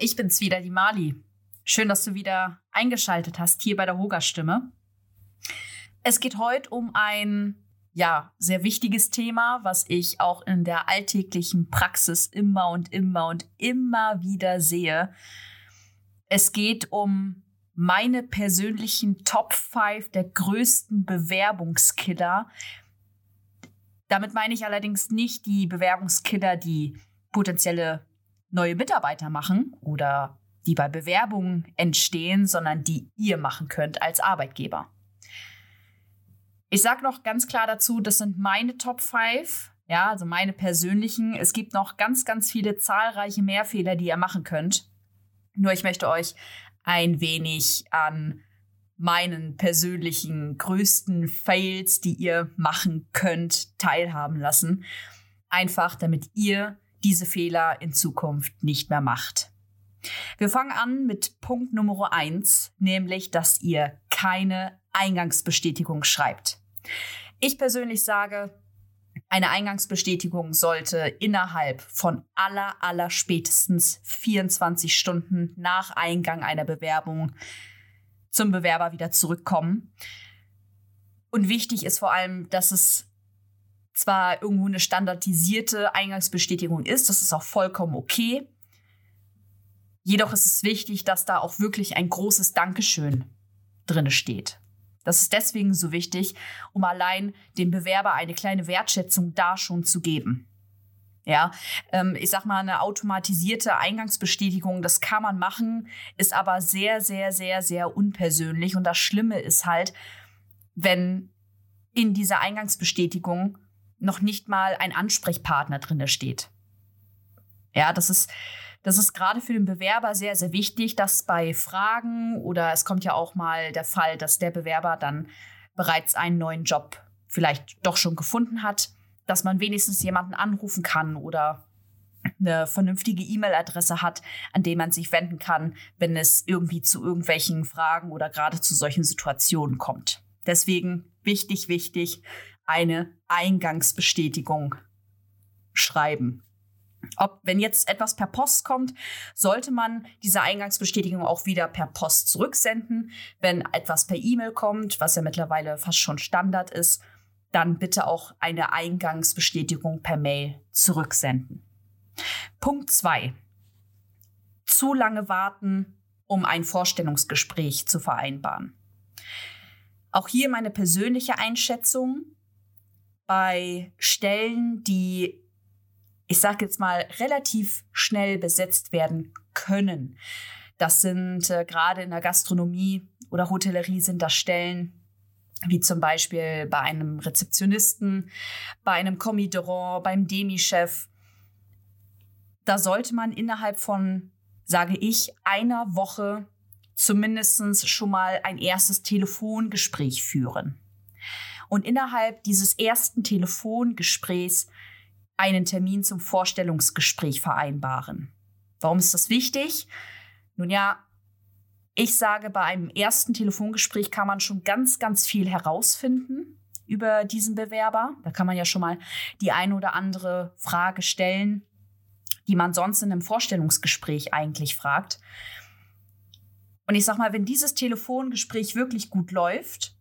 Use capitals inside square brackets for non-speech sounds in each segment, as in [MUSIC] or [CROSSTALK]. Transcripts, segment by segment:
Ich bin's wieder, die Mali. Schön, dass du wieder eingeschaltet hast hier bei der Hoga-Stimme. Es geht heute um ein, ja, sehr wichtiges Thema, was ich auch in der alltäglichen Praxis immer und immer und immer wieder sehe. Es geht um meine persönlichen Top 5 der größten Bewerbungskiller. Damit meine ich allerdings nicht die Bewerbungskiller, die potenzielle neue Mitarbeiter machen oder die bei Bewerbungen entstehen, sondern die ihr machen könnt als Arbeitgeber. Ich sage noch ganz klar dazu, das sind meine Top 5, ja, also meine persönlichen. Es gibt noch ganz, ganz viele zahlreiche Mehrfehler, die ihr machen könnt. Nur ich möchte euch ein wenig an meinen persönlichen größten Fails, die ihr machen könnt, teilhaben lassen. Einfach damit ihr diese Fehler in Zukunft nicht mehr macht. Wir fangen an mit Punkt Nummer eins, nämlich, dass ihr keine Eingangsbestätigung schreibt. Ich persönlich sage, eine Eingangsbestätigung sollte innerhalb von aller, aller spätestens 24 Stunden nach Eingang einer Bewerbung zum Bewerber wieder zurückkommen. Und wichtig ist vor allem, dass es zwar irgendwo eine standardisierte Eingangsbestätigung ist, das ist auch vollkommen okay. Jedoch ist es wichtig, dass da auch wirklich ein großes Dankeschön drin steht. Das ist deswegen so wichtig, um allein dem Bewerber eine kleine Wertschätzung da schon zu geben. Ja, ähm, ich sag mal, eine automatisierte Eingangsbestätigung, das kann man machen, ist aber sehr, sehr, sehr, sehr unpersönlich. Und das Schlimme ist halt, wenn in dieser Eingangsbestätigung noch nicht mal ein Ansprechpartner drin steht. Ja, das ist, das ist gerade für den Bewerber sehr, sehr wichtig, dass bei Fragen oder es kommt ja auch mal der Fall, dass der Bewerber dann bereits einen neuen Job vielleicht doch schon gefunden hat, dass man wenigstens jemanden anrufen kann oder eine vernünftige E-Mail-Adresse hat, an die man sich wenden kann, wenn es irgendwie zu irgendwelchen Fragen oder gerade zu solchen Situationen kommt. Deswegen wichtig, wichtig, eine Eingangsbestätigung schreiben. Ob, wenn jetzt etwas per Post kommt, sollte man diese Eingangsbestätigung auch wieder per Post zurücksenden. Wenn etwas per E-Mail kommt, was ja mittlerweile fast schon Standard ist, dann bitte auch eine Eingangsbestätigung per Mail zurücksenden. Punkt zwei: Zu lange warten, um ein Vorstellungsgespräch zu vereinbaren. Auch hier meine persönliche Einschätzung bei Stellen, die, ich sage jetzt mal, relativ schnell besetzt werden können. Das sind äh, gerade in der Gastronomie oder Hotellerie sind das Stellen, wie zum Beispiel bei einem Rezeptionisten, bei einem Commis beim Demi-Chef. Da sollte man innerhalb von, sage ich, einer Woche zumindest schon mal ein erstes Telefongespräch führen und innerhalb dieses ersten Telefongesprächs einen Termin zum Vorstellungsgespräch vereinbaren. Warum ist das wichtig? Nun ja, ich sage, bei einem ersten Telefongespräch kann man schon ganz, ganz viel herausfinden über diesen Bewerber. Da kann man ja schon mal die eine oder andere Frage stellen, die man sonst in einem Vorstellungsgespräch eigentlich fragt. Und ich sag mal, wenn dieses Telefongespräch wirklich gut läuft,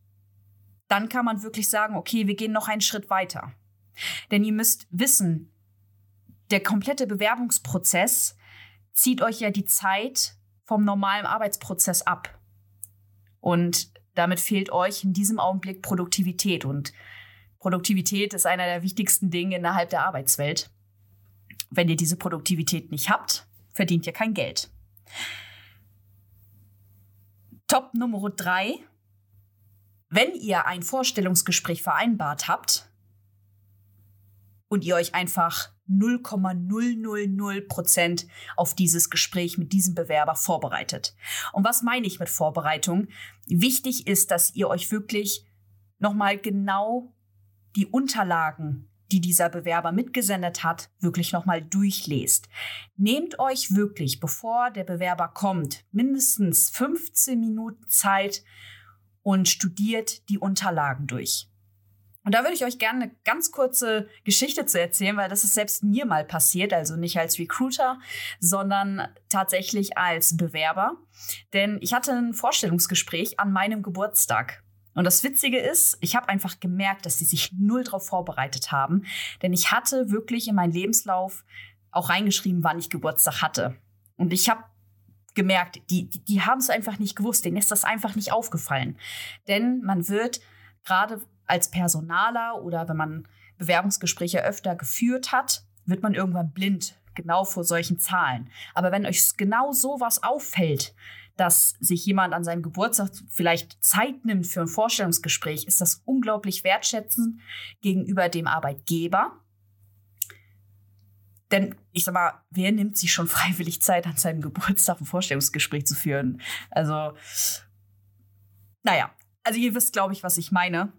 dann kann man wirklich sagen, okay, wir gehen noch einen Schritt weiter. Denn ihr müsst wissen, der komplette Bewerbungsprozess zieht euch ja die Zeit vom normalen Arbeitsprozess ab. Und damit fehlt euch in diesem Augenblick Produktivität. Und Produktivität ist einer der wichtigsten Dinge innerhalb der Arbeitswelt. Wenn ihr diese Produktivität nicht habt, verdient ihr kein Geld. Top Nummer drei wenn ihr ein Vorstellungsgespräch vereinbart habt und ihr euch einfach 0,000 Prozent auf dieses Gespräch mit diesem Bewerber vorbereitet. Und was meine ich mit Vorbereitung? Wichtig ist, dass ihr euch wirklich nochmal genau die Unterlagen, die dieser Bewerber mitgesendet hat, wirklich nochmal durchlest. Nehmt euch wirklich, bevor der Bewerber kommt, mindestens 15 Minuten Zeit, und studiert die Unterlagen durch. Und da würde ich euch gerne eine ganz kurze Geschichte zu erzählen, weil das ist selbst mir mal passiert, also nicht als Recruiter, sondern tatsächlich als Bewerber. Denn ich hatte ein Vorstellungsgespräch an meinem Geburtstag. Und das Witzige ist, ich habe einfach gemerkt, dass sie sich null darauf vorbereitet haben. Denn ich hatte wirklich in meinen Lebenslauf auch reingeschrieben, wann ich Geburtstag hatte. Und ich habe gemerkt, die, die, die haben es einfach nicht gewusst, denen ist das einfach nicht aufgefallen. Denn man wird gerade als Personaler oder wenn man Bewerbungsgespräche öfter geführt hat, wird man irgendwann blind, genau vor solchen Zahlen. Aber wenn euch genau sowas auffällt, dass sich jemand an seinem Geburtstag vielleicht Zeit nimmt für ein Vorstellungsgespräch, ist das unglaublich wertschätzend gegenüber dem Arbeitgeber. Denn ich sag mal, wer nimmt sich schon [LAUGHS] freiwillig Zeit, an seinem Geburtstag ein Vorstellungsgespräch zu führen? Also, naja, also ihr wisst, glaube ich, was ich meine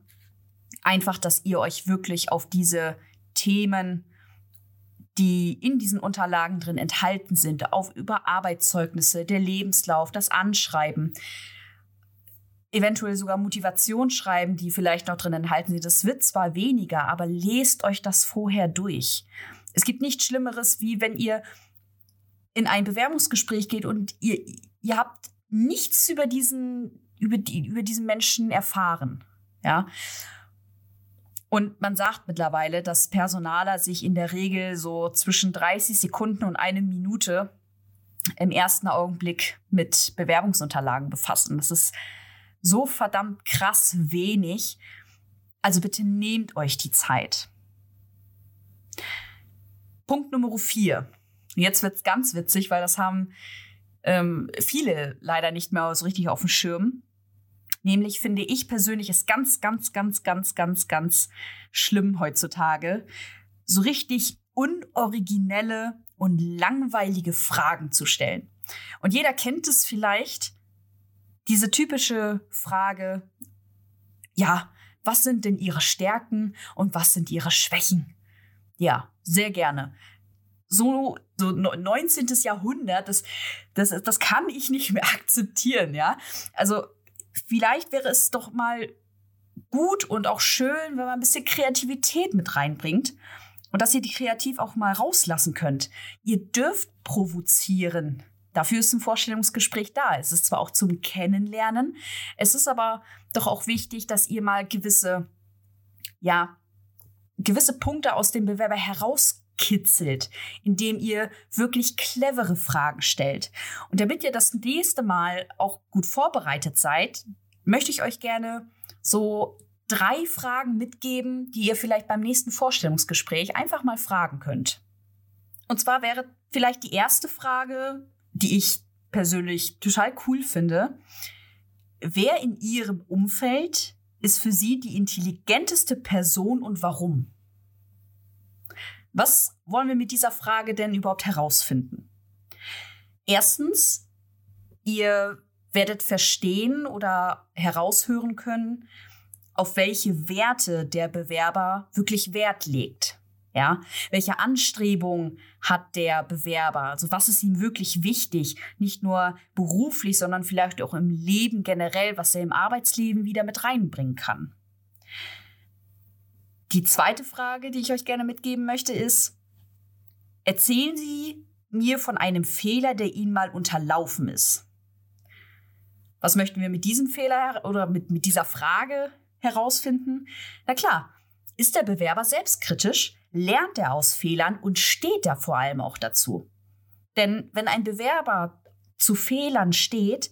einfach, dass ihr euch wirklich auf diese Themen, die in diesen Unterlagen drin enthalten sind, auf über Arbeitszeugnisse, der Lebenslauf, das Anschreiben, eventuell sogar Motivationsschreiben, die vielleicht noch drin enthalten sind. Das wird zwar weniger, aber lest euch das vorher durch. Es gibt nichts Schlimmeres, wie wenn ihr in ein Bewerbungsgespräch geht und ihr, ihr habt nichts über diesen, über, die, über diesen Menschen erfahren. Ja. Und man sagt mittlerweile, dass Personaler sich in der Regel so zwischen 30 Sekunden und eine Minute im ersten Augenblick mit Bewerbungsunterlagen befassen. Das ist so verdammt krass wenig. Also bitte nehmt euch die Zeit. Punkt Nummer vier. Jetzt wird's ganz witzig, weil das haben ähm, viele leider nicht mehr so richtig auf dem Schirm. Nämlich finde ich persönlich ist ganz, ganz, ganz, ganz, ganz, ganz schlimm heutzutage, so richtig unoriginelle und langweilige Fragen zu stellen. Und jeder kennt es vielleicht, diese typische Frage, ja, was sind denn Ihre Stärken und was sind Ihre Schwächen? Ja, sehr gerne. So, so 19. Jahrhundert, das, das, das kann ich nicht mehr [LAUGHS] akzeptieren, ja. Also vielleicht wäre es doch mal gut und auch schön, wenn man ein bisschen Kreativität mit reinbringt und dass ihr die kreativ auch mal rauslassen könnt. Ihr dürft provozieren. Dafür ist ein Vorstellungsgespräch da. Es ist zwar auch zum Kennenlernen, es ist aber doch auch wichtig, dass ihr mal gewisse, ja, gewisse Punkte aus dem Bewerber heraus kitzelt, indem ihr wirklich clevere Fragen stellt. Und damit ihr das nächste Mal auch gut vorbereitet seid, möchte ich euch gerne so drei Fragen mitgeben, die ihr vielleicht beim nächsten Vorstellungsgespräch einfach mal fragen könnt. Und zwar wäre vielleicht die erste Frage, die ich persönlich total cool finde. Wer in ihrem Umfeld ist für Sie die intelligenteste Person und warum? Was wollen wir mit dieser Frage denn überhaupt herausfinden? Erstens, ihr werdet verstehen oder heraushören können, auf welche Werte der Bewerber wirklich Wert legt. Ja, welche Anstrebungen hat der Bewerber? Also was ist ihm wirklich wichtig? Nicht nur beruflich, sondern vielleicht auch im Leben generell, was er im Arbeitsleben wieder mit reinbringen kann. Die zweite Frage, die ich euch gerne mitgeben möchte, ist, erzählen Sie mir von einem Fehler, der Ihnen mal unterlaufen ist. Was möchten wir mit diesem Fehler oder mit, mit dieser Frage herausfinden? Na klar, ist der Bewerber selbstkritisch, lernt er aus Fehlern und steht er vor allem auch dazu. Denn wenn ein Bewerber zu Fehlern steht,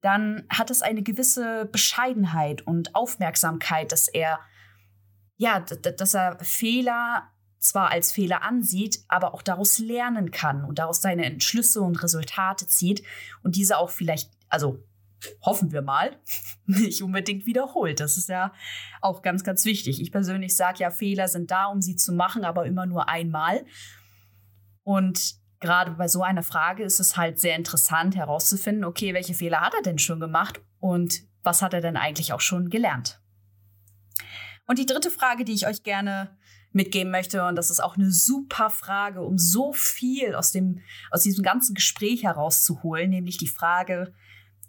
dann hat es eine gewisse Bescheidenheit und Aufmerksamkeit, dass er ja, dass er Fehler zwar als Fehler ansieht, aber auch daraus lernen kann und daraus seine Entschlüsse und Resultate zieht und diese auch vielleicht, also hoffen wir mal, [LAUGHS] nicht unbedingt wiederholt. Das ist ja auch ganz, ganz wichtig. Ich persönlich sage ja, Fehler sind da, um sie zu machen, aber immer nur einmal. Und gerade bei so einer Frage ist es halt sehr interessant herauszufinden, okay, welche Fehler hat er denn schon gemacht und was hat er denn eigentlich auch schon gelernt? Und die dritte Frage, die ich euch gerne mitgeben möchte, und das ist auch eine super Frage, um so viel aus, dem, aus diesem ganzen Gespräch herauszuholen, nämlich die Frage,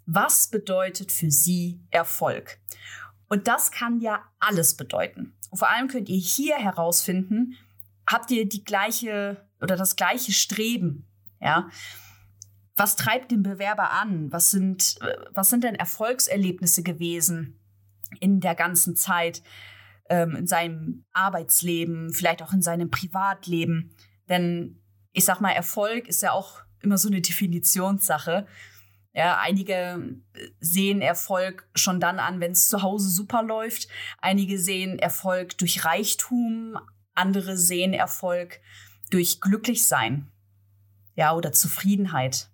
was bedeutet für Sie Erfolg? Und das kann ja alles bedeuten. Und vor allem könnt ihr hier herausfinden, habt ihr die gleiche oder das gleiche Streben, ja? Was treibt den Bewerber an? Was sind, was sind denn Erfolgserlebnisse gewesen in der ganzen Zeit, ähm, in seinem Arbeitsleben, vielleicht auch in seinem Privatleben? Denn ich sag mal, Erfolg ist ja auch immer so eine Definitionssache. Ja, einige sehen Erfolg schon dann an, wenn es zu Hause super läuft. Einige sehen Erfolg durch Reichtum. Andere sehen Erfolg durch Glücklichsein. Ja, oder Zufriedenheit.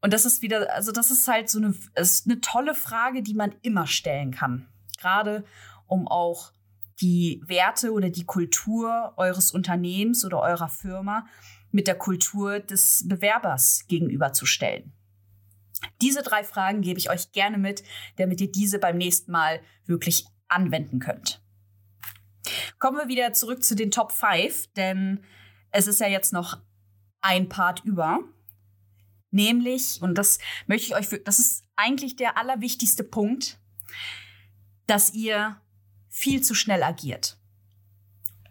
Und das ist wieder, also das ist halt so eine, ist eine tolle Frage, die man immer stellen kann. Gerade um auch die Werte oder die Kultur eures Unternehmens oder eurer Firma mit der Kultur des Bewerbers gegenüberzustellen. Diese drei Fragen gebe ich euch gerne mit, damit ihr diese beim nächsten Mal wirklich anwenden könnt. Kommen wir wieder zurück zu den Top 5, denn es ist ja jetzt noch ein Part über. Nämlich, und das möchte ich euch, das ist eigentlich der allerwichtigste Punkt, dass ihr viel zu schnell agiert.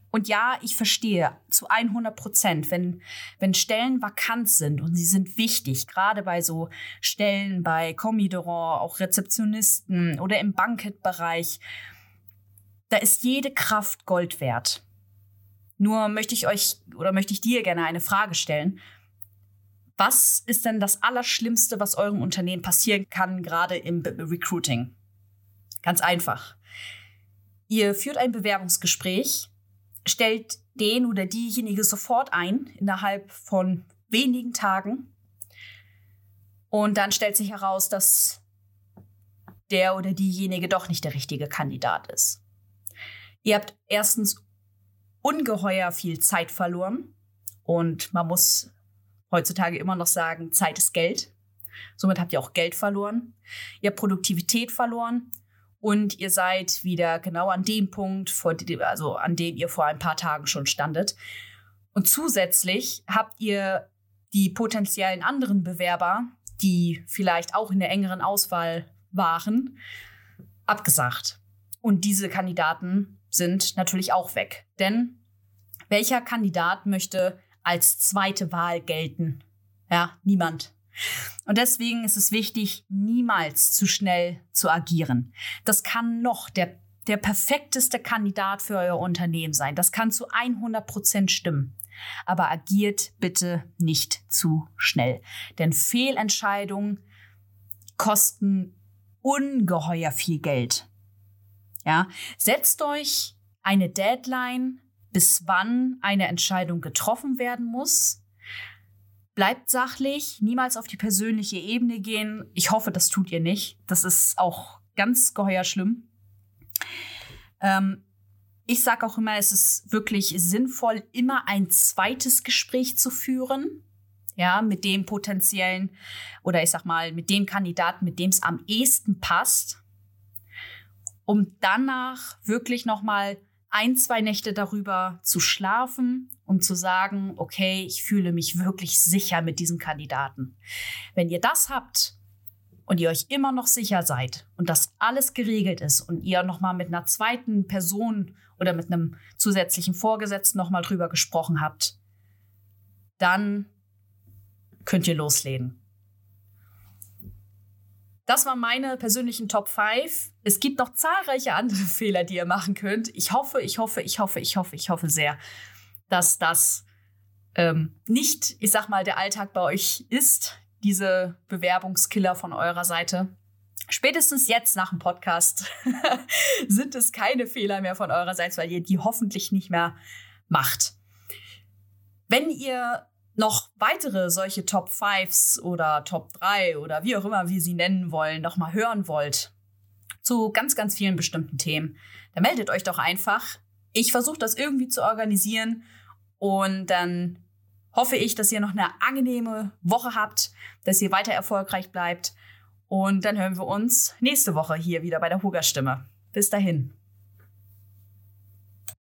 Und ja, ich verstehe zu 100 Prozent, wenn, wenn Stellen vakant sind und sie sind wichtig, gerade bei so Stellen bei Commodore, auch Rezeptionisten oder im Banketbereich, da ist jede Kraft Gold wert. Nur möchte ich euch oder möchte ich dir gerne eine Frage stellen. Was ist denn das Allerschlimmste, was eurem Unternehmen passieren kann, gerade im Recruiting? Ganz einfach. Ihr führt ein Bewerbungsgespräch, stellt den oder diejenige sofort ein innerhalb von wenigen Tagen. Und dann stellt sich heraus, dass der oder diejenige doch nicht der richtige Kandidat ist. Ihr habt erstens ungeheuer viel Zeit verloren und man muss heutzutage immer noch sagen, Zeit ist Geld. Somit habt ihr auch Geld verloren. Ihr habt Produktivität verloren und ihr seid wieder genau an dem Punkt, dem, also an dem ihr vor ein paar Tagen schon standet. Und zusätzlich habt ihr die potenziellen anderen Bewerber, die vielleicht auch in der engeren Auswahl waren, abgesagt. Und diese Kandidaten sind natürlich auch weg. Denn welcher Kandidat möchte als zweite Wahl gelten? Ja, niemand. Und deswegen ist es wichtig, niemals zu schnell zu agieren. Das kann noch der, der perfekteste Kandidat für euer Unternehmen sein. Das kann zu 100 Prozent stimmen. Aber agiert bitte nicht zu schnell. Denn Fehlentscheidungen kosten ungeheuer viel Geld. Ja, setzt euch eine Deadline, bis wann eine Entscheidung getroffen werden muss Bleibt sachlich, niemals auf die persönliche Ebene gehen. Ich hoffe, das tut ihr nicht. Das ist auch ganz geheuer schlimm. Ähm, ich sage auch immer, es ist wirklich sinnvoll, immer ein zweites Gespräch zu führen. Ja, mit dem potenziellen oder ich sag mal, mit dem Kandidaten, mit dem es am ehesten passt, um danach wirklich nochmal ein, zwei Nächte darüber zu schlafen und zu sagen, okay, ich fühle mich wirklich sicher mit diesem Kandidaten. Wenn ihr das habt und ihr euch immer noch sicher seid und das alles geregelt ist und ihr nochmal mit einer zweiten Person oder mit einem zusätzlichen Vorgesetzten nochmal drüber gesprochen habt, dann könnt ihr loslegen. Das waren meine persönlichen Top 5. Es gibt noch zahlreiche andere [LAUGHS] Fehler, die ihr machen könnt. Ich hoffe, ich hoffe, ich hoffe, ich hoffe, ich hoffe sehr, dass das ähm, nicht, ich sag mal, der Alltag bei euch ist, diese Bewerbungskiller von eurer Seite. Spätestens jetzt nach dem Podcast [LAUGHS] sind es keine Fehler mehr von eurer Seite, weil ihr die hoffentlich nicht mehr macht. Wenn ihr noch weitere solche Top 5s oder Top 3 oder wie auch immer wir sie nennen wollen, noch mal hören wollt zu ganz, ganz vielen bestimmten Themen, dann meldet euch doch einfach. Ich versuche das irgendwie zu organisieren und dann hoffe ich, dass ihr noch eine angenehme Woche habt, dass ihr weiter erfolgreich bleibt und dann hören wir uns nächste Woche hier wieder bei der Huger Stimme. Bis dahin.